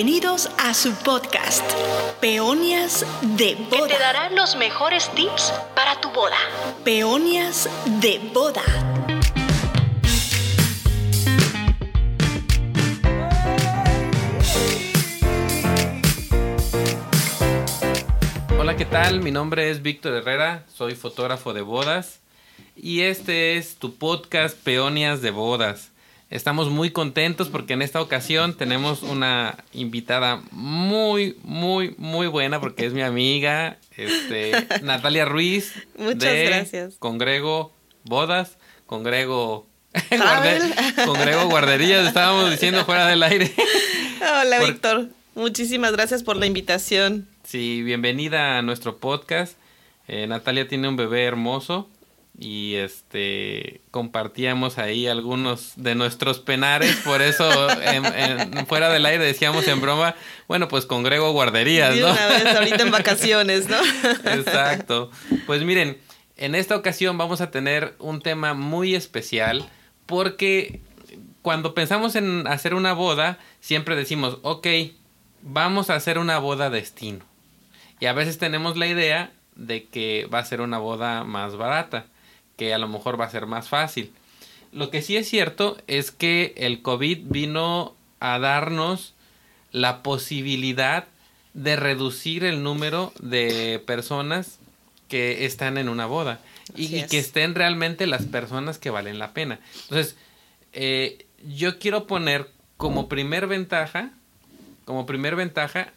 Bienvenidos a su podcast, Peonias de Boda. Que te dará los mejores tips para tu boda. Peonias de Boda. Hola, ¿qué tal? Mi nombre es Víctor Herrera, soy fotógrafo de bodas y este es tu podcast Peonias de Bodas. Estamos muy contentos porque en esta ocasión tenemos una invitada muy, muy, muy buena porque es mi amiga, este, Natalia Ruiz. Muchas gracias. Congrego Bodas, Congrego Congrego Guarderías, estábamos diciendo fuera del aire. Hola, Víctor. Muchísimas gracias por la invitación. Sí, bienvenida a nuestro podcast. Eh, Natalia tiene un bebé hermoso y este compartíamos ahí algunos de nuestros penares, por eso en, fuera del aire decíamos en broma, bueno, pues congrego guarderías, ¿no? una vez ahorita en vacaciones, ¿no? Exacto. Pues miren, en esta ocasión vamos a tener un tema muy especial porque cuando pensamos en hacer una boda, siempre decimos, ok, vamos a hacer una boda destino. Y a veces tenemos la idea de que va a ser una boda más barata que a lo mejor va a ser más fácil. Lo que sí es cierto es que el COVID vino a darnos la posibilidad de reducir el número de personas que están en una boda y, que estén realmente las personas que valen la pena. Entonces, eh, yo quiero poner como primer ventaja, como primer ventaja,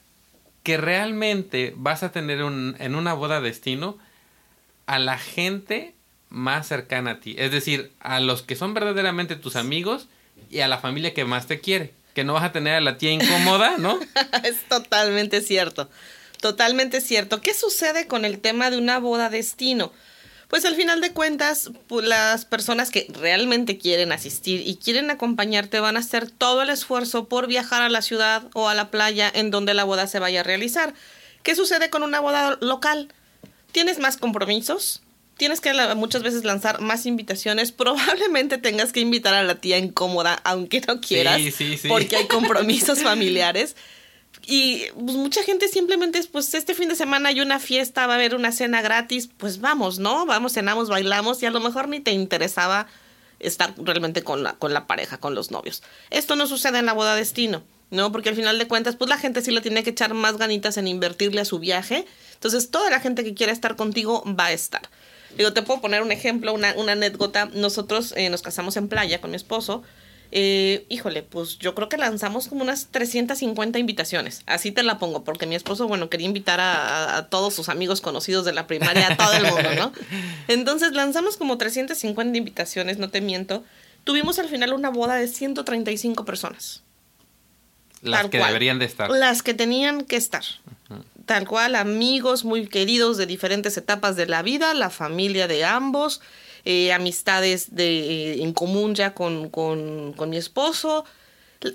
que realmente vas a tener un, en una boda destino a la gente más cercana a ti. Es decir, a los que son verdaderamente tus amigos y a la familia que más te quiere. Que no vas a tener a la tía incómoda, ¿no? es totalmente cierto. Totalmente cierto. ¿Qué sucede con el tema de una boda destino? Pues al final de cuentas, las personas que realmente quieren asistir y quieren acompañarte van a hacer todo el esfuerzo por viajar a la ciudad o a la playa en donde la boda se vaya a realizar. ¿Qué sucede con una boda local? Tienes más compromisos, tienes que muchas veces lanzar más invitaciones. Probablemente tengas que invitar a la tía incómoda, aunque no quieras, porque hay compromisos familiares. Y pues, mucha gente simplemente, pues este fin de semana hay una fiesta, va a haber una cena gratis, pues vamos, ¿no? Vamos, cenamos, bailamos y a lo mejor ni te interesaba estar realmente con la, con la pareja, con los novios. Esto no sucede en la boda destino, ¿no? Porque al final de cuentas, pues la gente sí le tiene que echar más ganitas en invertirle a su viaje. Entonces, toda la gente que quiera estar contigo va a estar. Digo, te puedo poner un ejemplo, una, una anécdota. Nosotros eh, nos casamos en playa con mi esposo. Eh, híjole, pues yo creo que lanzamos como unas 350 invitaciones. Así te la pongo, porque mi esposo, bueno, quería invitar a, todos sus amigos conocidos de la primaria, a todo el mundo, ¿no? Entonces lanzamos como 350 invitaciones, no te miento. Tuvimos al final una boda de 135 personas. Las que deberían de estar. Las que tenían que estar tal cual, amigos muy queridos de diferentes etapas de la vida, la familia de ambos, eh, amistades de, eh, en común ya con, con, con, mi esposo.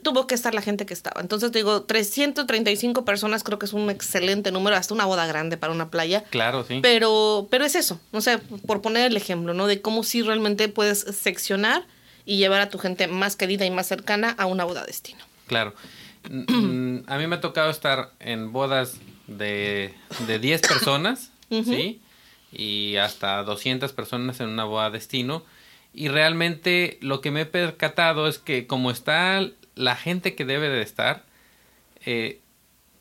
Tuvo que estar la gente que estaba. Entonces digo, 335 personas creo que es un excelente número, hasta una boda grande para una playa. Claro, sí. Pero, pero es eso, no sé, por poner el ejemplo, ¿no? De cómo si realmente puedes seccionar y llevar a tu gente más querida y más cercana a una boda destino. Claro. a mí me ha tocado estar en bodas de, de 10 personas, ¿sí? Y hasta 200 personas en una boda destino. Y realmente lo que me he percatado es que como está la gente que debe de estar, eh,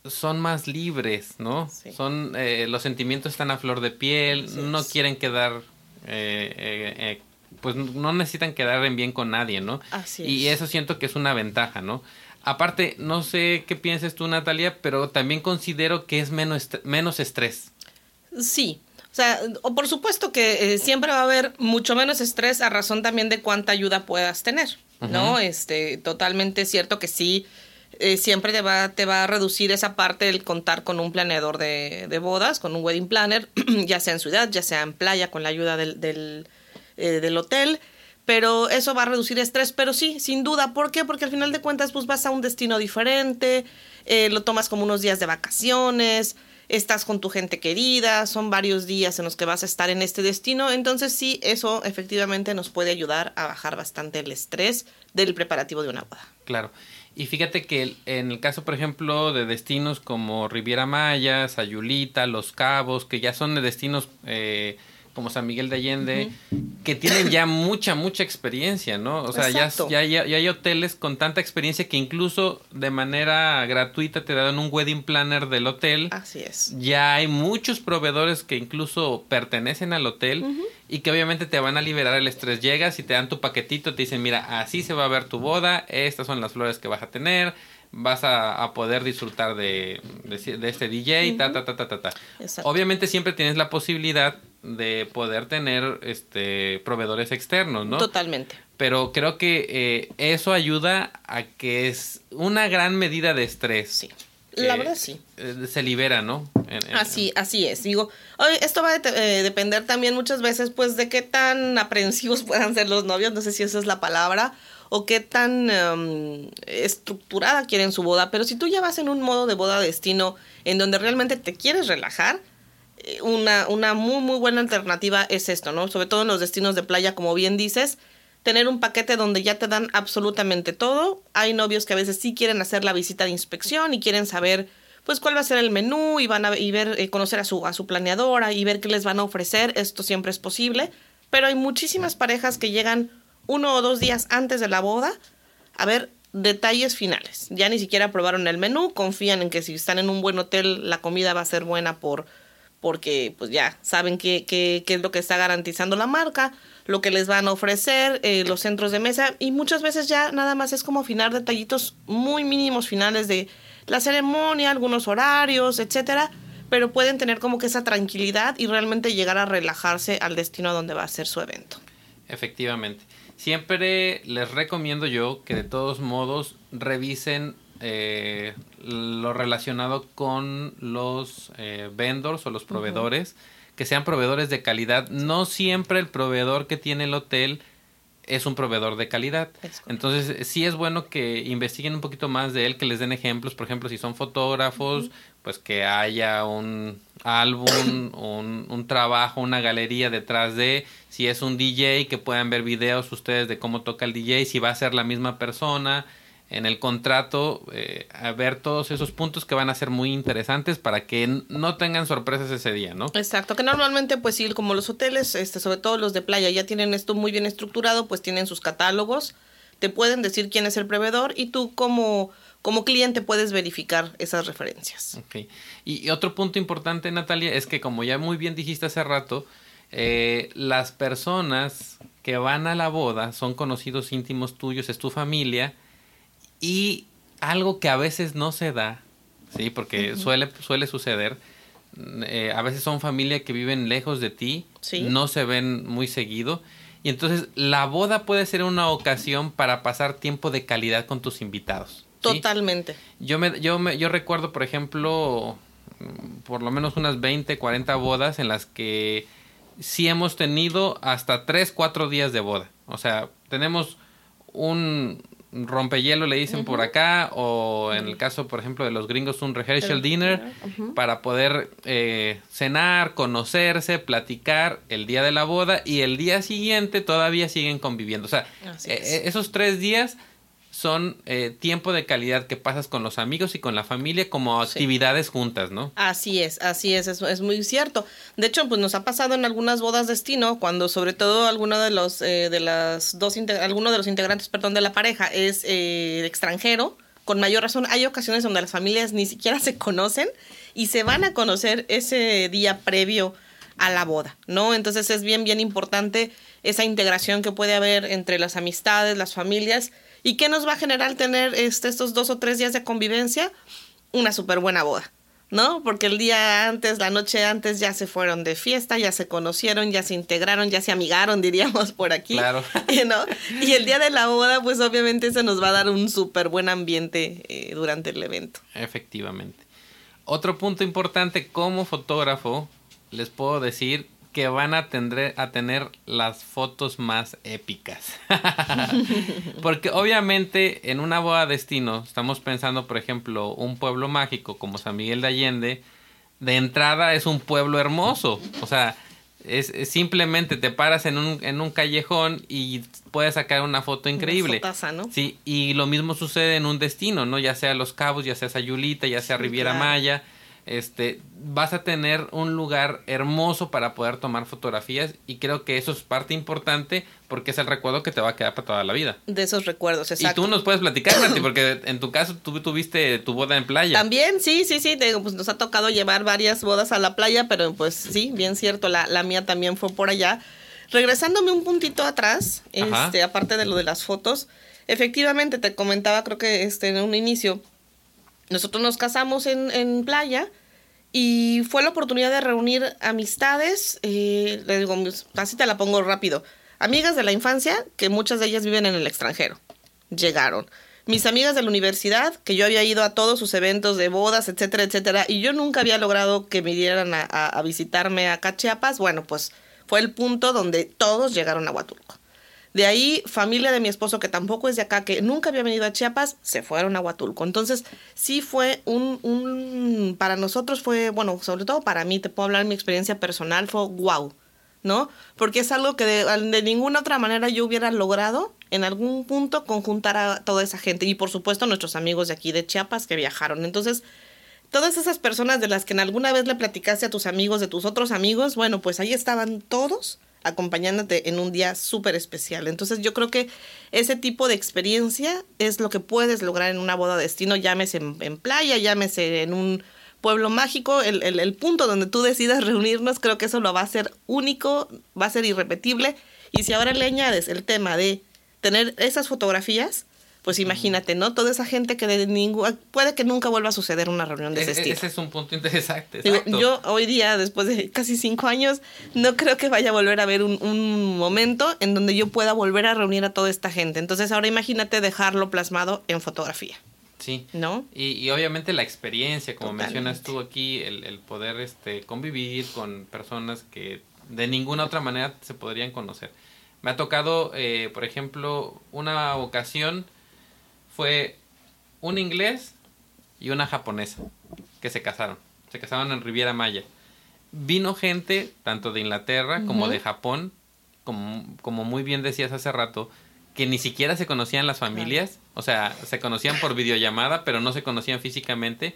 son más libres, ¿no? Son, eh, los sentimientos están a flor de piel, no quieren quedar, eh, pues no necesitan quedar en bien con nadie, ¿no? Y eso siento que es una ventaja, ¿no? Aparte, no sé qué piensas tú, Natalia, pero también considero que es menos, menos estrés. Sí. O sea, o por supuesto que eh, siempre va a haber mucho menos estrés a razón también de cuánta ayuda puedas tener, ¿no? Este, totalmente cierto que sí, eh, siempre te va, te va a reducir esa parte el contar con un planeador de, de bodas, con un wedding planner, ya sea en ciudad, ya sea en playa, con la ayuda del, del, eh, del hotel pero eso va a reducir estrés, pero sí, sin duda. ¿Por qué? Porque al final de cuentas, pues vas a un destino diferente, eh, lo tomas como unos días de vacaciones, estás con tu gente querida, son varios días en los que vas a estar en este destino, entonces sí, eso efectivamente nos puede ayudar a bajar bastante el estrés del preparativo de una boda. Claro. Y fíjate que en el caso, por ejemplo, de destinos como Riviera Maya, Sayulita, Los Cabos, que ya son de destinos eh, como San Miguel de Allende, que tienen ya mucha, mucha experiencia, ¿no? O sea, ya, ya, ya hay hoteles con tanta experiencia que incluso de manera gratuita te dan un wedding planner del hotel. Así es. Ya hay muchos proveedores que incluso pertenecen al hotel y que obviamente te van a liberar el estrés. Llegas y te dan tu paquetito, te dicen, mira, así se va a ver tu boda, estas son las flores que vas a tener, vas a, a poder disfrutar de, de, de este DJ, ta, ta, ta, ta, ta, ta. Exacto. Obviamente siempre tienes la posibilidad de poder tener este proveedores externos, ¿no? Totalmente. Pero creo que eh, eso ayuda a que es una gran medida de estrés. Sí. La verdad sí. eh, se libera, ¿no? En- en- Así, así es. Digo, esto va a de- eh, depender también muchas veces, pues, de qué tan aprensivos puedan ser los novios, no sé si esa es la palabra, o qué tan em, estructurada quieren su boda. Pero si tú ya vas en un modo de boda destino en donde realmente te quieres relajar, eh, una, una muy, muy buena alternativa es esto, ¿no? Sobre todo en los destinos de playa, como bien dices, tener un paquete donde ya te dan absolutamente todo. Hay novios que a veces sí quieren hacer la visita de inspección y quieren saber pues cuál va a ser el menú y van a y ver eh, conocer a su a su planeadora y ver qué les van a ofrecer, esto siempre es posible, pero hay muchísimas parejas que llegan uno o dos días antes de la boda a ver detalles finales. Ya ni siquiera probaron el menú, confían en que si están en un buen hotel la comida va a ser buena por porque pues ya saben qué, qué, qué es lo que está garantizando la marca, lo que les van a ofrecer, eh, los centros de mesa y muchas veces ya nada más es como afinar detallitos muy mínimos finales de la ceremonia, algunos horarios, etcétera, pero pueden tener como que esa tranquilidad y realmente llegar a relajarse al destino a donde va a ser su evento. Efectivamente. Siempre les recomiendo yo que de todos modos revisen eh, lo relacionado con los eh, vendors o los proveedores, que sean proveedores de calidad. No siempre el proveedor que tiene el hotel es un proveedor de calidad. Entonces, sí es bueno que investiguen un poquito más de él, que les den ejemplos. Por ejemplo, si son fotógrafos, pues que haya un álbum, un, un trabajo, una galería detrás de. Si es un DJ, que puedan ver videos ustedes de cómo toca el DJ, si va a ser la misma persona. En el contrato, eh, a ver todos esos puntos que van a ser muy interesantes para que no tengan sorpresas ese día, ¿no? Exacto, que normalmente pues sí, como los hoteles, este, sobre todo los de playa, ya tienen esto muy bien estructurado, pues tienen sus catálogos, te pueden decir quién es el proveedor y tú como, como cliente puedes verificar esas referencias. Ok. Y, y otro punto importante, Natalia, es que como ya muy bien dijiste hace rato, eh, las personas que van a la boda son conocidos íntimos tuyos, es tu familia, y algo que a veces no se da, ¿sí? Porque suele, suele suceder, eh, a veces son familia que viven lejos de ti, Sí. no se ven muy seguido, y entonces la boda puede ser una ocasión para pasar tiempo de calidad con tus invitados. ¿sí? Totalmente. Yo me, yo me, yo recuerdo, por ejemplo, por lo menos unas 20, 40 bodas en las que sí hemos tenido hasta 3, 4 días de boda. O sea, tenemos un rompehielo, le dicen por acá, o en el caso, por ejemplo, de los gringos, un rehearsal dinner, para poder eh, cenar, conocerse, platicar el día de la boda y el día siguiente todavía siguen conviviendo. O sea, es. eh, esos tres días son eh, tiempo de calidad que pasas con los amigos y con la familia como Sí. actividades juntas, ¿no? Así es, así es, es, es muy cierto. De hecho, pues nos ha pasado en algunas bodas destino, cuando sobre todo alguno de los eh, de las dos alguno de los integrantes, perdón, de la pareja es eh, extranjero. Con mayor razón, hay ocasiones donde las familias ni siquiera se conocen y se van a conocer ese día previo a la boda, ¿no? Entonces es bien, bien importante esa integración que puede haber entre las amistades, las familias y que nos va a generar tener este, estos dos o tres días de convivencia, una súper buena boda. ¿no? Porque el día antes, la noche antes ya se fueron de fiesta, ya se conocieron, ya se integraron, ya se amigaron, diríamos por aquí. Claro. ¿no? Y el día de la boda, pues obviamente se nos va a dar un súper buen ambiente eh, durante el evento. Efectivamente. Otro punto importante como fotógrafo, les puedo decir que van a, tendre- a tener las fotos más épicas. Porque obviamente en una boda destino, estamos pensando, por ejemplo, un pueblo mágico como San Miguel de Allende, de entrada es un pueblo hermoso. O sea, Es, es simplemente te paras en un, en un callejón y puedes sacar una foto increíble. fotaza, ¿no? Sí, y lo mismo sucede en un destino, ¿no? Ya sea Los Cabos, ya sea Sayulita, ya sea Riviera claro. Maya. Este, vas a tener un lugar hermoso para poder tomar fotografías y creo que eso es parte importante porque es el recuerdo que te va a quedar para toda la vida. De esos recuerdos, exacto. Y tú nos puedes platicar, porque en tu caso tú tuviste tu boda en playa. También, sí, sí, sí, te digo, pues nos ha tocado llevar varias bodas a la playa, pero pues sí, bien cierto, la, la mía también fue por allá. Regresándome un puntito atrás, Ajá. este, aparte de lo de las fotos, efectivamente te comentaba, creo que este, en un inicio, nosotros nos casamos en, en playa y fue la oportunidad de reunir amistades, eh, le digo, así te la pongo rápido, amigas de la infancia, que muchas de ellas viven en el extranjero, llegaron. Mis amigas de la universidad, que yo había ido a todos sus eventos de bodas, etcétera, etcétera, y yo nunca había logrado que me dieran a, visitarme a Chiapas, bueno, pues fue el punto donde todos llegaron a Huatulco. De ahí, familia de mi esposo, que tampoco es de acá, que nunca había venido a Chiapas, se fueron a Huatulco. Entonces, sí fue un, un, para nosotros fue, bueno, sobre todo para mí, te puedo hablar de mi experiencia personal, fue wow, ¿no? Porque es algo que de, de ninguna otra manera yo hubiera logrado en algún punto conjuntar a toda esa gente. Y por supuesto, nuestros amigos de aquí de Chiapas que viajaron. Entonces, todas esas personas de las que en alguna vez le platicaste a tus amigos, de tus otros amigos, bueno, pues ahí estaban todos acompañándote en un día súper especial. Entonces yo creo que ese tipo de experiencia es lo que puedes lograr en una boda destino, llámese en, en playa, llámese en un pueblo mágico, el, el, el punto donde tú decidas reunirnos, creo que eso lo va a ser único, va a ser irrepetible. Y si ahora le añades el tema de tener esas fotografías, pues imagínate, ¿no? Toda esa gente que de ningún, puede que nunca vuelva a suceder una reunión de ese E- estilo. ese es un punto interesante. Exacto. yo hoy día, después de casi cinco años, no creo que vaya a volver a haber un, un momento en donde yo pueda volver a reunir a toda esta gente. Entonces ahora imagínate dejarlo plasmado en fotografía, Sí. ¿no? Y, y obviamente la experiencia, como Totalmente. mencionas tú aquí, el, el poder este, convivir con personas que de ninguna otra manera se podrían conocer. Me ha tocado, eh, por ejemplo, una ocasión fue un inglés y una japonesa que se casaron. Se casaron en Riviera Maya. Vino gente, tanto de Inglaterra como de Japón, como, como muy bien decías hace rato, que ni siquiera se conocían las familias, o sea, se conocían por videollamada, pero no se conocían físicamente.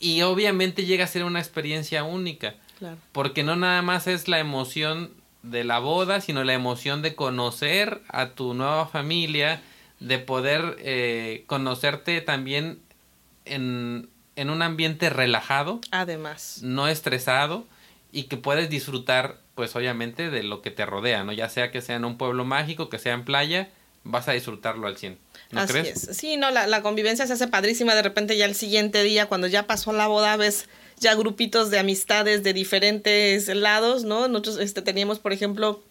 Y obviamente llega a ser una experiencia única, Claro. porque no nada más es la emoción de la boda, sino la emoción de conocer a tu nueva familia, de poder eh, conocerte también en, en un ambiente relajado, Además. no estresado y que puedes disfrutar, pues obviamente, de lo que te rodea, ¿no? Ya sea que sea en un pueblo mágico, que sea en playa, vas a disfrutarlo al 100. ¿No Así crees? es. Sí, no, la, la convivencia se hace padrísima. De repente ya el siguiente día, cuando ya pasó la boda, ves ya grupitos de amistades de diferentes lados, ¿no? Nosotros este, teníamos, por ejemplo,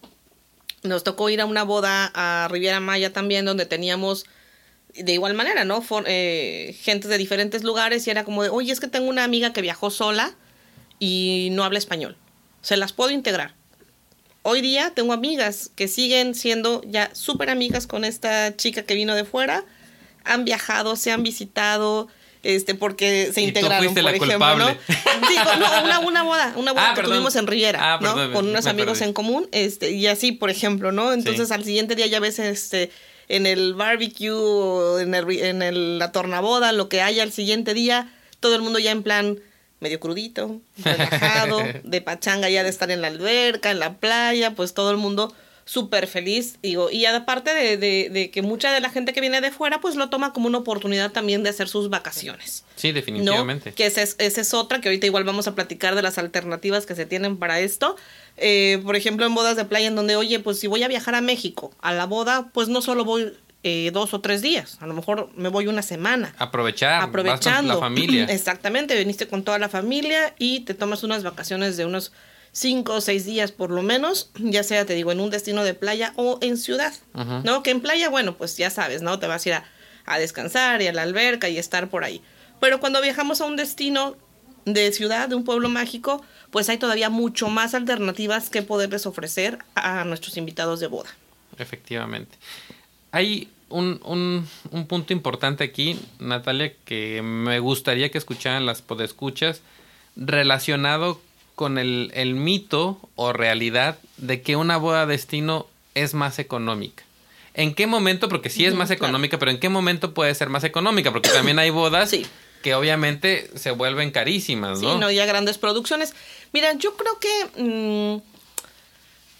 nos tocó ir a una boda a Riviera Maya también, donde teníamos de igual manera, ¿no? For- eh, gente de diferentes lugares y era como de, oye, es que tengo una amiga que viajó sola y no habla español. Se las puedo integrar. Hoy día tengo amigas que siguen siendo ya súper amigas con esta chica que vino de fuera. Han viajado, se han visitado, este, porque se Y integraron, por la ejemplo, culpable. ¿no? Digo, no, una, una boda, una boda Ah, que perdón. tuvimos en Riviera, Ah, ¿no? Con unos amigos perdí. en común, este, y así, por ejemplo, ¿no? Entonces Sí. al siguiente día ya ves este en el barbecue, o en, el, en el- la tornaboda, lo que haya al siguiente día, todo el mundo ya en plan medio crudito, relajado, de pachanga ya de estar en la alberca, en la playa, pues todo el mundo súper feliz, digo, y aparte de, de, de que mucha de la gente que viene de fuera, pues lo toma como una oportunidad también de hacer sus vacaciones. Sí, ¿no? definitivamente. Que esa es, esa es otra, que ahorita igual vamos a platicar de las alternativas que se tienen para esto. Eh, por ejemplo, en bodas de playa, en donde, oye, pues si voy a viajar a México, a la boda, pues no solo voy eh, dos o tres días, a lo mejor me voy una semana. Aprovechar, vas con Aprovechando. la familia. Exactamente, viniste con toda la familia y te tomas unas vacaciones de unos cinco o seis días por lo menos, ya sea, te digo, en un destino de playa o en ciudad. ¿no? Que en playa, bueno, pues ya sabes, ¿no? Te vas a ir a, a descansar y a la alberca y estar por ahí. Pero cuando viajamos a un destino de ciudad, de un pueblo mágico, pues hay todavía mucho más alternativas que poderles ofrecer a nuestros invitados de boda. Efectivamente. Hay un, un, un punto importante aquí, Natalia, que me gustaría que escucharan las podescuchas relacionado con el, el mito o realidad de que una boda destino es más económica. ¿En qué momento? Porque sí es más económica, pero ¿en qué momento puede ser más económica? Porque también hay bodas Sí. que obviamente se vuelven carísimas, Sí, ¿no? no, ya grandes producciones. Mira, yo creo que. mm,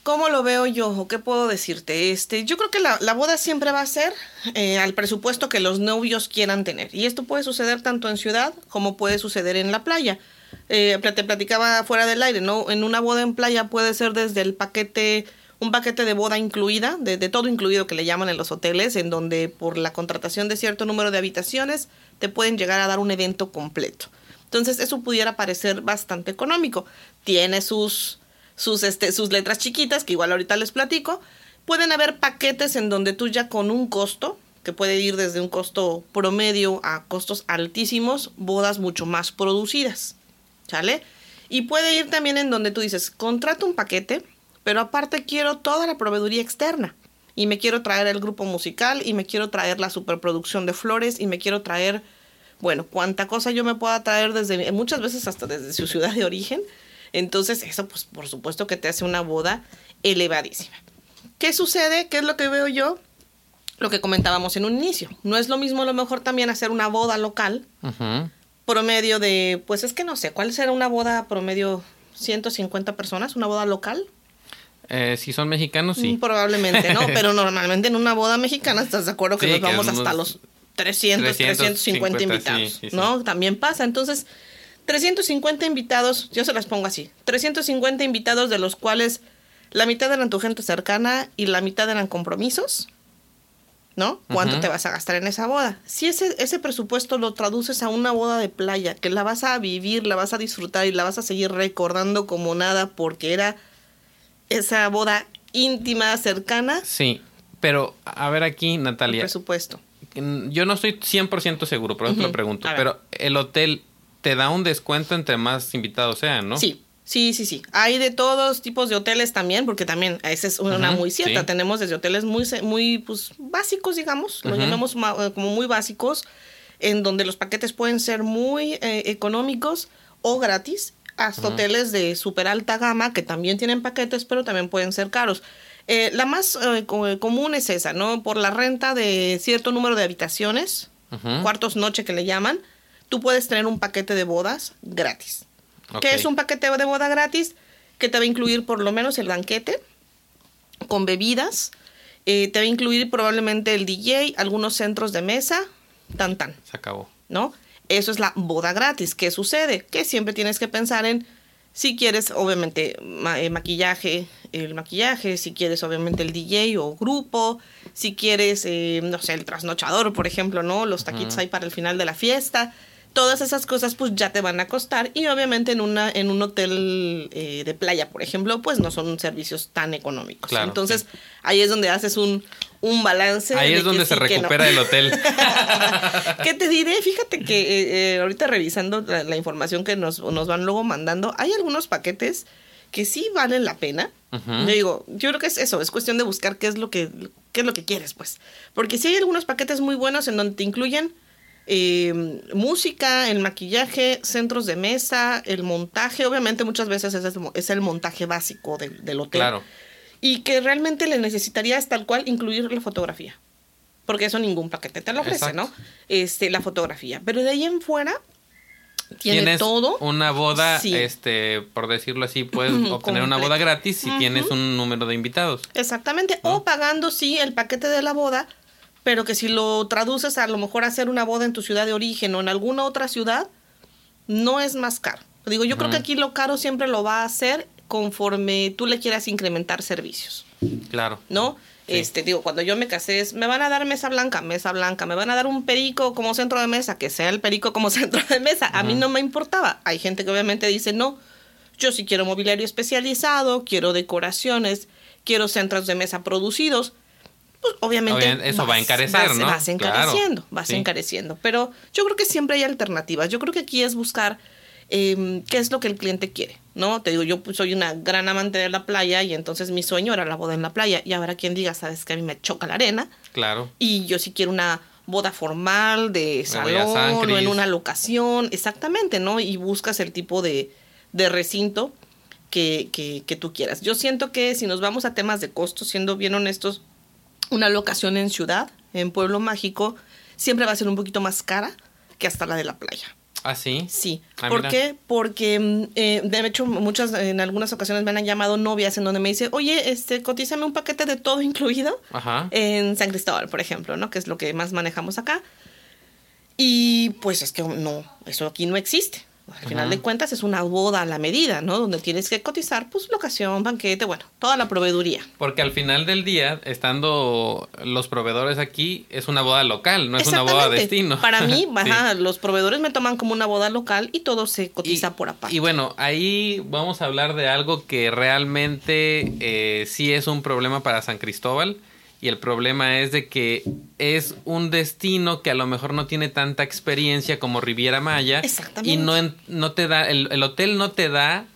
¿Cómo lo veo yo? ¿O qué puedo decirte? Este, yo creo que la, la boda siempre va a ser eh, al presupuesto que los novios quieran tener. Y esto puede suceder tanto en ciudad como puede suceder en la playa. Eh, te platicaba fuera del aire, ¿no? En una boda en playa puede ser desde el paquete, un paquete de boda incluida, de, de todo incluido que le llaman en los hoteles, en donde por la contratación de cierto número de habitaciones te pueden llegar a dar un evento completo. Entonces eso pudiera parecer bastante económico. Tiene sus, sus, este, sus letras chiquitas, que igual ahorita les platico. Pueden haber paquetes en donde tú ya con un costo, que puede ir desde un costo promedio a costos altísimos, bodas mucho más producidas. ¿Sale? Y puede ir también en donde tú dices, contrato un paquete, pero aparte quiero toda la proveeduría externa. Y me quiero traer el grupo musical, y me quiero traer la superproducción de flores, y me quiero traer, bueno, cuánta cosa yo me pueda traer desde, muchas veces hasta desde su ciudad de origen. Entonces, eso, pues, por supuesto que te hace una boda elevadísima. ¿Qué sucede? ¿Qué es lo que veo yo? Lo que comentábamos en un inicio. No es lo mismo lo mejor también hacer una boda local, Ujú. Promedio de, pues es que no sé, ¿cuál será una boda promedio 150 personas, una boda local? Eh, si son mexicanos, sí. Mm, Probablemente, ¿no? Pero normalmente en una boda mexicana estás de acuerdo que Sí, nos que vamos hasta los 300, 350 350, invitados, sí, sí, sí. ¿no? También pasa. Entonces, 350 invitados, yo se las pongo así, 350 invitados de los cuales la mitad eran tu gente cercana y la mitad eran compromisos. ¿No? ¿Cuánto te vas a gastar en esa boda? Si ese, ese presupuesto lo traduces a una boda de playa, que la vas a vivir, la vas a disfrutar y la vas a seguir recordando como nada porque era esa boda íntima, cercana, Sí, pero a ver aquí, el Natalia, presupuesto. mm, yo no estoy 100% seguro, por eso te lo pregunto, pero el hotel te da un descuento entre más invitados sean, ¿no? Sí, sí, sí, sí. Hay de todos tipos de hoteles también, porque también esa es una muy cierta. sí. Tenemos desde hoteles muy, muy pues, básicos, digamos, lo Ujú. llamamos ma- eh, como muy básicos, en donde los paquetes pueden ser muy eh, económicos o gratis, hasta hoteles de súper alta gama que también tienen paquetes, pero también pueden ser caros. Eh, la más eh, co- común es esa, ¿no? Por la renta de cierto número de habitaciones, cuartos noche que le llaman, tú puedes tener un paquete de bodas gratis. Que es un paquete de boda gratis que te va a incluir por lo menos el banquete con bebidas, eh, te va a incluir probablemente el DJ, algunos centros de mesa, tan tan, Se acabó. ¿no? Eso es la boda gratis. ¿Qué sucede? Que siempre tienes que pensar en si quieres, obviamente, ma- eh, maquillaje, el maquillaje, si quieres, obviamente, el DJ o grupo, si quieres, eh, no sé, el trasnochador, por ejemplo, ¿no? Los taquitos ahí para el final de la fiesta. Todas esas cosas, pues ya te van a costar. Y obviamente en, una, en un hotel eh, de playa, por ejemplo, pues no son servicios tan económicos. Claro, Entonces, sí. ahí es donde haces un, un balance. Ahí es donde se no. recupera el hotel. ¿Qué te diré? Fíjate que eh, eh, ahorita revisando la, la información que nos, nos van luego mandando, hay algunos paquetes que sí valen la pena. Yo digo, yo creo que es eso, es cuestión de buscar qué es lo que, qué es lo que quieres, pues. Porque sí hay algunos paquetes muy buenos en donde te incluyen eh, música, el maquillaje, centros de mesa, el montaje. Obviamente muchas veces es, el montaje básico del- del hotel claro. y que realmente le necesitarías tal cual incluir la fotografía. Porque eso ningún paquete te lo ofrece, Exacto. ¿no? Este, la fotografía. Pero de ahí en fuera tiene tienes todo. una boda, Sí. este, por decirlo así, puedes obtener una boda gratis si tienes un número de invitados. Exactamente. O pagando, sí, el paquete de la boda, pero que si lo traduces a lo mejor a hacer una boda en tu ciudad de origen o en alguna otra ciudad, no es más caro. Digo, yo creo que aquí lo caro siempre lo va a hacer conforme tú le quieras incrementar servicios. Claro. ¿no? Sí. Este, digo, cuando yo me casé, es, me van a dar mesa blanca, mesa blanca, me van a dar un perico como centro de mesa, que sea el perico como centro de mesa. A mí no me importaba. Hay gente que obviamente dice, no, yo sí quiero mobiliario especializado, quiero decoraciones, quiero centros de mesa producidos. Pues obviamente. Obviamente, eso va a encarecer, vas- ¿no? Vas encareciendo, Claro, vas sí. encareciendo. Pero yo creo que siempre hay alternativas. Yo creo que aquí es buscar eh, qué es lo que el cliente quiere, ¿no? Te digo, yo pues, soy una gran amante de la playa y entonces mi sueño era la boda en la playa. Y habrá quien diga, sabes que a mí me choca la arena Claro. y yo sí quiero una boda formal de salón o en una locación, exactamente, ¿no? Y buscas el tipo de, de recinto que, que, que tú quieras. Yo siento que si nos vamos a temas de costo, siendo bien honestos, una locación en ciudad, en pueblo mágico, siempre va a ser un poquito más cara que hasta la de la playa. ¿Ah, sí? Sí. Ah, ¿Por mira. qué? Porque mm, eh, de hecho muchas en algunas ocasiones me han llamado novias en donde me dice, oye, este, cotízame un paquete de todo incluido Ajá. en San Cristóbal, por ejemplo, ¿no? Que es lo que más manejamos acá. Y pues es que no, eso aquí no existe. Al final de cuentas es una boda a la medida, ¿no? Donde tienes que cotizar, pues, locación, banquete, bueno, toda la proveeduría. Porque al final del día, estando los proveedores aquí, es una boda local, no es una boda destino. Para mí, Sí. ajá, los proveedores me toman como una boda local y todo se cotiza por aparte. Y bueno, ahí vamos a hablar de algo que realmente eh, sí es un problema para San Cristóbal. Y el problema es de que es un destino que a lo mejor no tiene tanta experiencia como Riviera Maya. Exactamente. Y no, no te da, el, el hotel no te da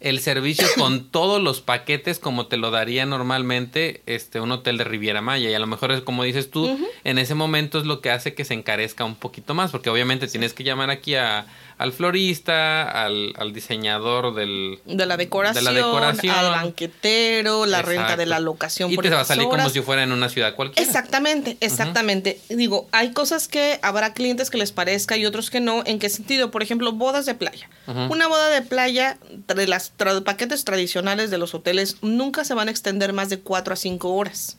el servicio con todos los paquetes como te lo daría normalmente este un hotel de Riviera Maya. Y a lo mejor es como dices tú, en ese momento es lo que hace que se encarezca un poquito más. Porque obviamente tienes que llamar aquí a, al florista, al, al diseñador del, de la decoración, de la decoración. al banquetero, la renta de la locación Y por te va a salir como si fuera en una ciudad cualquiera. Exactamente, exactamente. Digo, hay cosas que habrá clientes que les parezca y otros que no. ¿En qué sentido? Por ejemplo, bodas de playa. Una boda de playa, de las tra- paquetes tradicionales de los hoteles, nunca se van a extender más de 4 a 5 horas.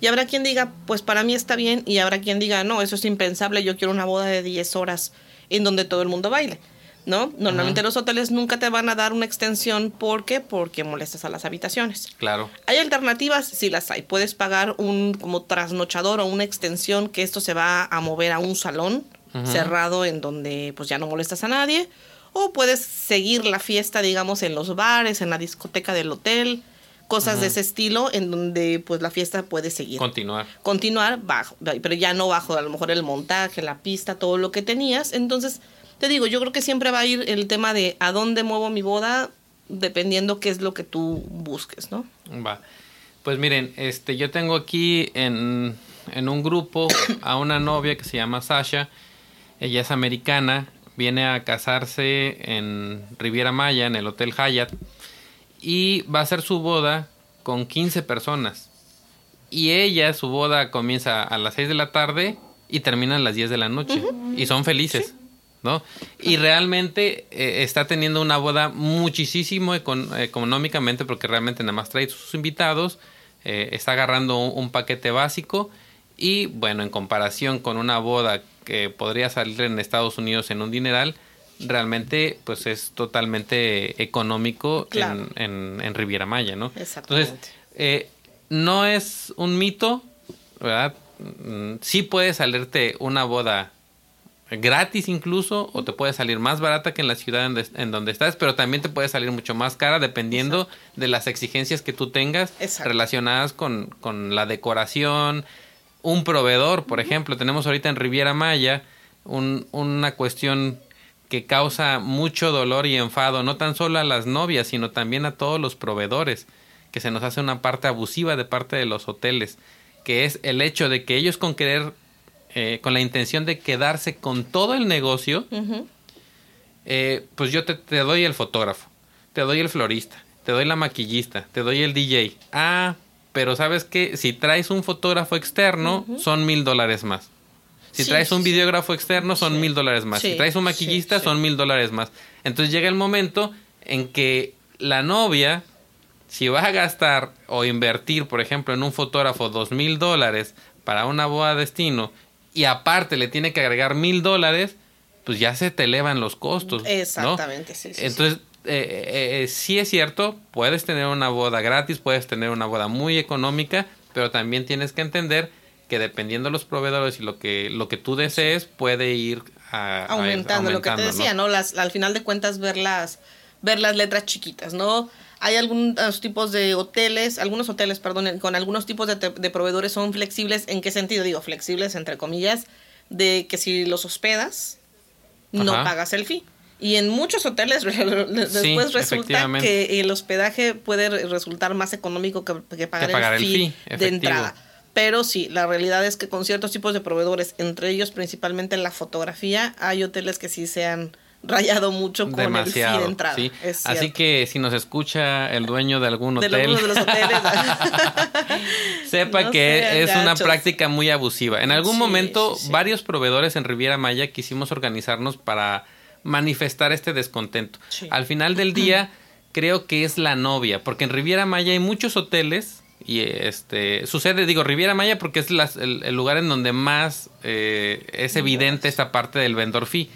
Y habrá quien diga, pues para mí está bien, y habrá quien diga, no, eso es impensable, yo quiero una boda de 10 horas en donde todo el mundo baile. ¿No? Normalmente los hoteles nunca te van a dar una extensión. ¿Por qué? Porque molestas a las habitaciones. Claro. ¿Hay alternativas? Sí las hay. Puedes pagar un como trasnochador o una extensión que esto se va a mover a un salón cerrado en donde pues ya no molestas a nadie. O puedes seguir la fiesta, digamos, en los bares, en la discoteca del hotel, cosas de ese estilo en donde pues la fiesta puede seguir. Continuar. Continuar bajo, pero ya no bajo a lo mejor el montaje, la pista, todo lo que tenías. Entonces, te digo, yo creo que siempre va a ir el tema de a dónde muevo mi boda dependiendo qué es lo que tú busques, ¿no? Va. Pues miren, este, yo tengo aquí en, en un grupo a una novia que se llama Sasha. Ella es americana, viene a casarse en Riviera Maya, en el Hotel Hyatt. Y va a hacer su boda con 15 personas. Y ella, su boda comienza a las 6 de la tarde y termina a las 10 de la noche. Y son felices, ¿no? Y realmente eh, está teniendo una boda muchísimo econ- económicamente porque realmente nada más trae sus invitados, eh, está agarrando un, un paquete básico y bueno, en comparación con una boda que podría salir en Estados Unidos en un dineral, realmente pues es totalmente económico Claro. en, en, en Riviera Maya, ¿no? Exactamente. Entonces, eh, no es un mito, ¿verdad? Mm, Sí puede salirte una boda gratis incluso, o te puede salir más barata que en la ciudad en, donde estás, pero también te puede salir mucho más cara dependiendo de las exigencias que tú tengas Exacto. relacionadas con, con la decoración, un proveedor, por ejemplo, tenemos ahorita en Riviera Maya un- una cuestión que causa mucho dolor y enfado, no tan solo a las novias, sino también a todos los proveedores, que se nos hace una parte abusiva de parte de los hoteles, que es el hecho de que ellos con querer, eh, con la intención de quedarse con todo el negocio, eh, pues yo te, te doy el fotógrafo, te doy el florista, te doy la maquillista, te doy el DJ. Ah, pero sabes que si traes un fotógrafo externo, son mil dólares más. Si Sí, traes un videógrafo externo, son mil dólares más. Si traes un maquillista, son mil dólares más. Entonces llega el momento en que la novia, si va a gastar o invertir, por ejemplo, en un fotógrafo dos mil dólares para una boda destino y aparte le tiene que agregar mil dólares, pues ya se te elevan los costos. ¿no? Exactamente, sí, sí, sí. Entonces, eh, eh, eh, sí es cierto, puedes tener una boda gratis, puedes tener una boda muy económica, pero también tienes que entender que dependiendo de los proveedores y lo que, lo que tú desees, puede ir a, a- aumentando, lo que te aumentando, decía, ¿no? ¿no? Las, al final de cuentas ver las, ver las letras chiquitas, ¿no? Hay algunos tipos de hoteles, algunos hoteles, perdón, con algunos tipos de, de proveedores son flexibles. ¿En qué sentido? Digo, flexibles entre comillas, de que si los hospedas, no Ajá. pagas el fee. Y en muchos hoteles después resulta que el hospedaje puede re- resultar más económico que, que pagar, pagar el el fee, fee, de efectivo. entrada. Pero sí, la realidad es que con ciertos tipos de proveedores, entre ellos principalmente en la fotografía, hay hoteles que sí se han rayado mucho con el fee de entrada. sí. Así que si nos escucha el dueño de algún de hotel, los, de los hoteles. sepa No que es una práctica muy abusiva. En algún Sí, momento, sí, varios proveedores en Riviera Maya quisimos organizarnos para manifestar este descontento. Al final del día, creo que es la novia, porque en Riviera Maya hay muchos hoteles y este sucede, digo Riviera Maya porque es las- el, el lugar en donde más eh, es evidente esta parte del vendor fee.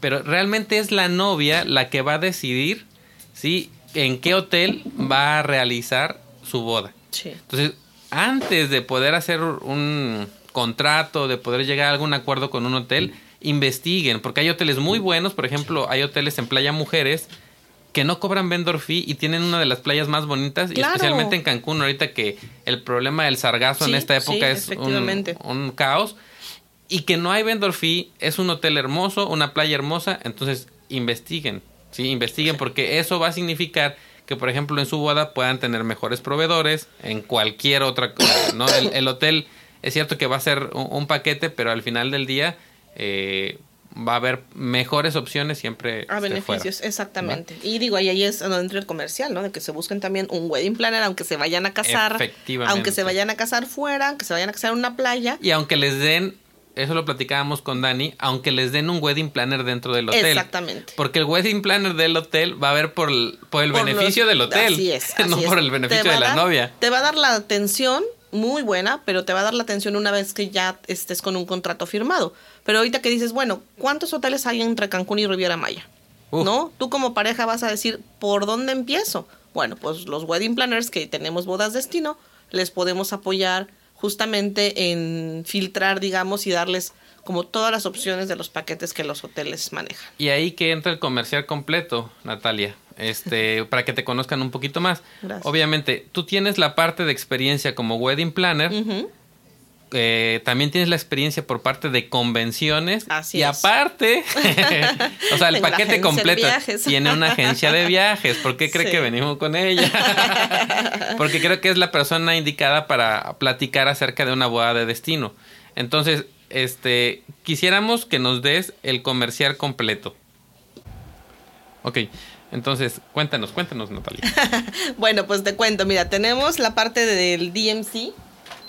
Pero realmente es la novia la que va a decidir ¿sí? en qué hotel va a realizar su boda. Sí. Entonces, antes de poder hacer un contrato, de poder llegar a algún acuerdo con un hotel, investiguen, porque hay hoteles muy buenos, por ejemplo, hay hoteles en Playa Mujeres que no cobran vendor fee y tienen una de las playas más bonitas, y especialmente en Cancún, ahorita que el problema del sargazo en esta época sí, es un, un caos, y que no hay vendor fee, es un hotel hermoso, una playa hermosa, entonces investiguen, ¿sí? Investiguen porque eso va a significar que, por ejemplo, en su boda puedan tener mejores proveedores, en cualquier otra cosa, ¿no? El, el hotel es cierto que va a ser un, un paquete, pero al final del día eh, va a haber mejores opciones siempre. A beneficios, fuera. exactamente. Y digo, ahí, ahí es donde entra el comercial, ¿no? De que se busquen también un wedding planner, aunque se vayan a casar. Efectivamente. Aunque se vayan a casar fuera, aunque se vayan a casar en una playa. Y aunque les den, eso lo platicábamos con Dani, aunque les den un wedding planner dentro del hotel. Exactamente. Porque el wedding planner del hotel va a ver por el, por el Por beneficio los- del hotel. Así es. no es. por el beneficio de la dar- novia. Te va a dar la atención muy buena, pero te va a dar la atención una vez que ya estés con un contrato firmado. Pero ahorita que dices, bueno, ¿cuántos hoteles hay entre Cancún y Riviera Maya? Uf. ¿No? Tú como pareja vas a decir, ¿por dónde empiezo? Bueno, pues los wedding planners que tenemos bodas destino, les podemos apoyar justamente en filtrar, digamos, y darles como todas las opciones de los paquetes que los hoteles manejan. Y ahí que entra el comercial completo, Natalia. Este, para que te conozcan un poquito más. Gracias. Obviamente, tú tienes la parte de experiencia como wedding planner. Eh, también tienes la experiencia por parte de convenciones. Así y es. aparte, o sea, el Tengo paquete completo. Tiene una agencia de viajes. ¿Por qué cree Sí. que venimos con ella? Porque creo que es la persona indicada para platicar acerca de una boda de destino. Entonces, este, quisiéramos que nos des el comercial completo. Ok, entonces, cuéntanos, cuéntanos, Natalia. Bueno, pues te cuento, mira, tenemos la parte del DMC.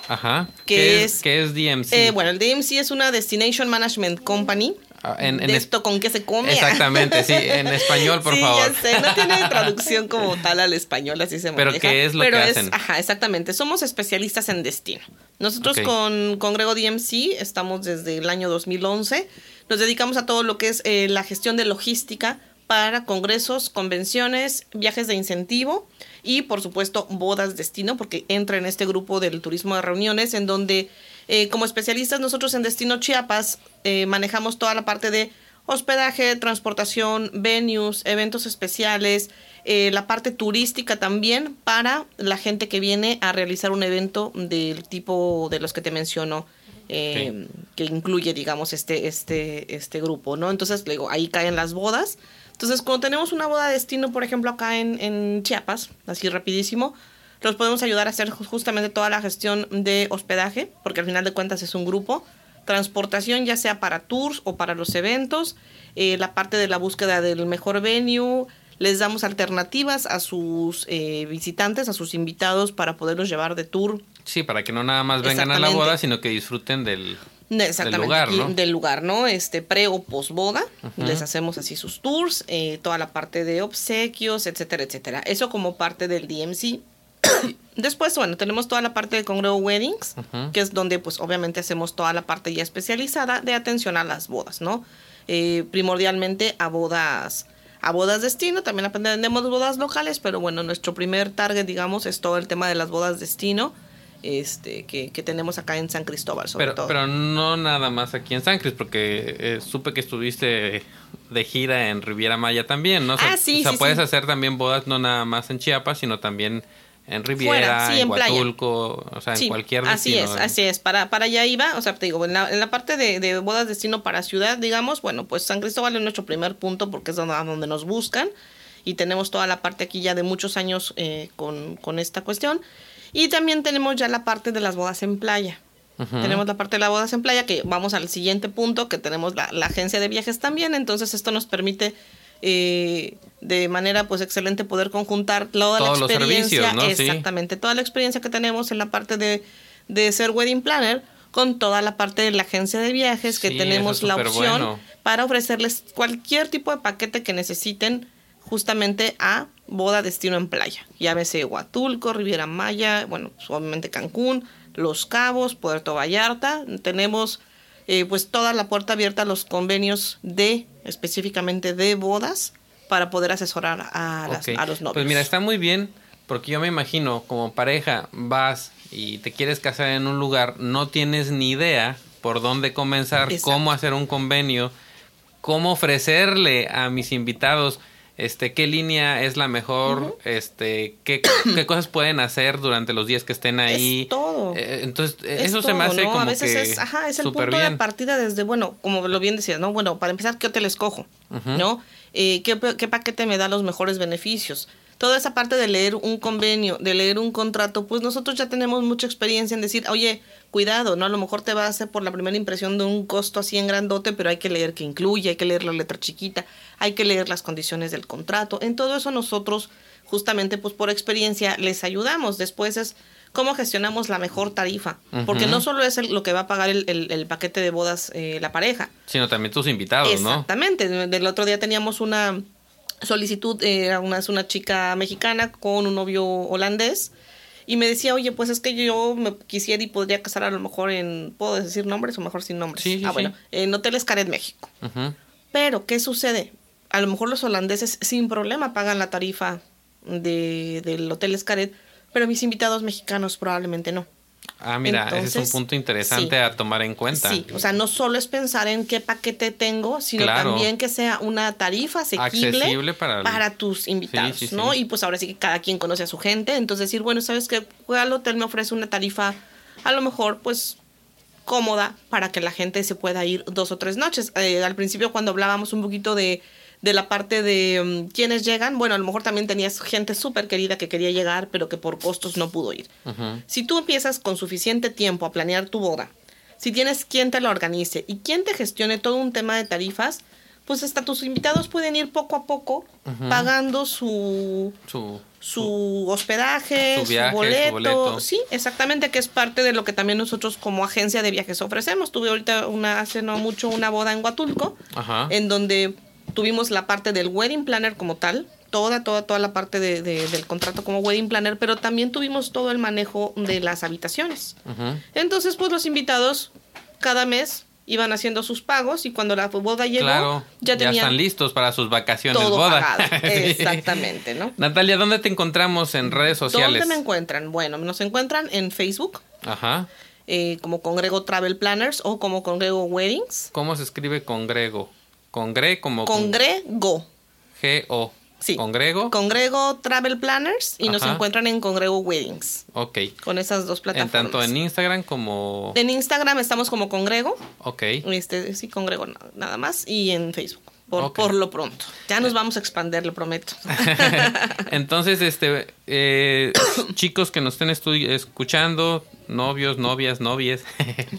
Ajá. ¿Qué ¿Qué es? es, qué es DMC? Eh, bueno, el DMC es una Destination Management Company. Ah, en- en de es- esto con qué se come. Exactamente, sí, en español, por sí, favor. ya sé, no tiene traducción como tal al español, así se Pero maneja. ¿qué es lo Pero que es- hacen? Ajá, exactamente. Somos especialistas en destino. Nosotros Ok. con Congrego DMC estamos desde el año 2011. Nos dedicamos a todo lo que es eh, la gestión de logística para congresos, convenciones, viajes de incentivo y por supuesto bodas destino, porque entra en este grupo del turismo de reuniones en donde eh, como especialistas nosotros en Destino Chiapas eh, manejamos toda la parte de hospedaje, transportación, venues, eventos especiales, eh, la parte turística también para la gente que viene a realizar un evento del tipo de los que te menciono. eh, que incluye digamos este este este grupo no entonces le digo ahí caen las bodas entonces cuando tenemos una boda de destino por ejemplo acá en, en Chiapas así rapidísimo los podemos ayudar a hacer ju- justamente toda la gestión de hospedaje porque al final de cuentas es un grupo transportación ya sea para tours o para los eventos, eh, la parte de la búsqueda del mejor venue, les damos alternativas a sus eh, visitantes, a sus invitados para poderlos llevar de tour. Sí, para que no nada más vengan a la boda, sino que disfruten del, Exactamente, del lugar, ¿no? del lugar, ¿no? Este pre o post boda, Ujú. les hacemos así sus tours, eh, toda la parte de obsequios, etcétera, etcétera. Eso como parte del DMC. Después, bueno, tenemos toda la parte de Congrego Weddings, que es donde pues obviamente hacemos toda la parte ya especializada de atención a las bodas, ¿no? Eh, primordialmente a bodas a bodas destino, también atendemos bodas locales, pero bueno, nuestro primer target, digamos, es todo el tema de las bodas destino, este, que, que tenemos acá en San Cristóbal, sobre Pero, todo. pero no nada más aquí en San Cris, porque eh, supe que estuviste de gira en Riviera Maya también, ¿no? O sea, Ah, sí, o sea, sí, puedes sí. hacer también bodas no nada más en Chiapas, sino también en Riviera, sí, en en. Huatulco, o sea, en Sí, cualquier así destino. es, así es. Para, para allá iba, o sea, te digo, en la, en la parte de, de bodas destino para ciudad, digamos, bueno, pues San Cristóbal es nuestro primer punto porque es donde, donde nos buscan y tenemos toda la parte aquí ya de muchos años eh, con, con esta cuestión. Y también tenemos ya la parte de las bodas en playa. Tenemos la parte de las bodas en playa, que vamos al siguiente punto, que tenemos la, la agencia de viajes también. Entonces esto nos permite eh, de manera pues excelente poder conjuntar toda Todos la los experiencia, servicios, ¿no? Sí. exactamente, toda la experiencia que tenemos en la parte de, de ser wedding planner con toda la parte de la agencia de viajes que Sí, tenemos es la opción bueno. para ofrecerles cualquier tipo de paquete que necesiten justamente a boda destino en playa. Llámese Huatulco, Riviera Maya, bueno, pues, obviamente Cancún, Los Cabos, Puerto Vallarta. Tenemos eh, pues toda la puerta abierta a los convenios de específicamente de bodas para poder asesorar a, las- a los novios. Pues mira, está muy bien porque yo me imagino como pareja vas y te quieres casar en un lugar, no tienes ni idea por dónde comenzar, Exacto. cómo hacer un convenio, cómo ofrecerle a mis invitados este qué línea es la mejor, este qué, qué cosas pueden hacer durante los días que estén ahí. Es todo. Eh, entonces, Es eso se me hace ¿no? como a veces que es, ajá, es el punto de partida desde, bueno, como lo bien decías, ¿no? Bueno, para empezar, ¿qué hotel escojo? ¿No? Eh, ¿qué, ¿Qué paquete me da los mejores beneficios? Toda esa parte de leer un convenio, de leer un contrato, pues nosotros ya tenemos mucha experiencia en decir, oye, cuidado, ¿no? A lo mejor te va a hacer por la primera impresión de un costo así en grandote, pero hay que leer que incluye, hay que leer la letra chiquita, hay que leer las condiciones del contrato. En todo eso nosotros, justamente, pues por experiencia, les ayudamos. Después es cómo gestionamos la mejor tarifa. Porque no solo es el- lo que va a pagar el, el- el paquete de bodas eh, la pareja. Sino también tus invitados, ¿no? Exactamente. Del otro día teníamos una solicitud, eh, era una, es una chica mexicana con un novio holandés. Y me decía, oye, pues es que yo me quisiera y podría casar a lo mejor en, ¿puedo decir nombres o mejor sin nombres? Sí, sí, ah, sí. bueno, en Hoteles Caret, México. Ujú. Pero, ¿qué sucede? A lo mejor los holandeses sin problema pagan la tarifa de, del Hotel Escaret, pero mis invitados mexicanos probablemente no. Ah, mira, ese es un punto interesante sí. a tomar en cuenta. Sí, o sea, no solo es pensar en qué paquete tengo, sino Claro. también que sea una tarifa asequible Accesible para tus invitados, Sí, sí, ¿no? Y pues ahora sí que cada quien conoce a su gente, entonces decir, bueno, ¿sabes qué? Al hotel me ofrece una tarifa a lo mejor pues cómoda para que la gente se pueda ir dos o tres noches. Eh, al principio cuando hablábamos un poquito de, de la parte de mm, quienes llegan, bueno, a lo mejor también tenías gente súper querida que quería llegar, pero que por costos no pudo ir. Si tú empiezas con suficiente tiempo a planear tu boda, si tienes quien te lo organice y quien te gestione todo un tema de tarifas, pues hasta tus invitados pueden ir poco a poco pagando su, Su, su hospedaje, su su, viaje, su boleto. boleto. Sí, exactamente, que es parte de lo que también nosotros como agencia de viajes ofrecemos. Tuve ahorita una, hace no mucho una boda en Huatulco, Ajá. en donde tuvimos la parte del wedding planner como tal, toda, toda, toda la parte de- de- del contrato como wedding planner, pero también tuvimos todo el manejo de las habitaciones. Entonces, pues los invitados cada mes iban haciendo sus pagos y cuando la boda llegó, Claro, ya ya, tenían están listos para sus vacaciones todo boda. pagado. Sí. Exactamente, ¿no? Natalia, ¿dónde te encontramos en redes sociales? ¿Dónde me encuentran? Bueno, nos encuentran en Facebook Ajá. eh, como Congrego Travel Planners o como Congrego Weddings. ¿Cómo se escribe congrego? Congre como con Congrego. G-O. Sí. ¿Congrego? Congrego Travel Planners y nos encuentran en Congrego Weddings. ok. Con esas dos En plataformas. tanto en Instagram como... En Instagram estamos como Congrego. Ok. Este, sí, Congrego na- nada más. Y en Facebook. Por, por lo pronto. Ya nos vamos a expandir, lo prometo. Entonces, este, eh, chicos que nos estén escuchando, novios, novias, novies,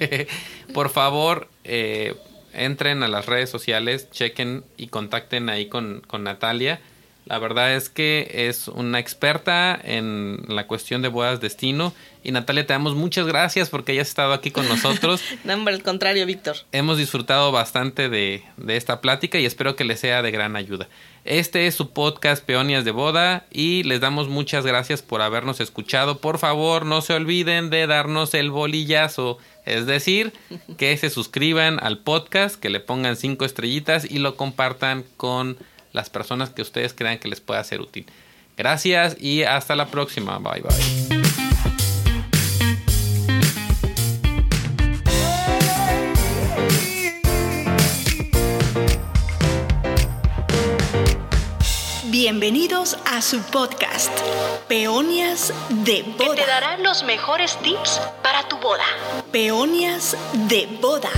por favor, eh, entren a las redes sociales, chequen y contacten ahí con, con Natalia. La verdad es que es una experta en la cuestión de bodas destino. Y Natalia, te damos muchas gracias porque hayas estado aquí con nosotros. no, hombre, al contrario, Víctor. Hemos disfrutado bastante de, de esta plática y espero que les sea de gran ayuda. Este es su podcast Peonias de Boda y les damos muchas gracias por habernos escuchado. Por favor, no se olviden de darnos el bolillazo, es decir, que se suscriban al podcast, que le pongan cinco estrellitas y lo compartan con las personas que ustedes crean que les pueda ser útil. Gracias y hasta la próxima. Bye bye. Bienvenidos a su podcast, Peonias de Que Boda. te dará los mejores tips para tu boda. Peonias de Boda.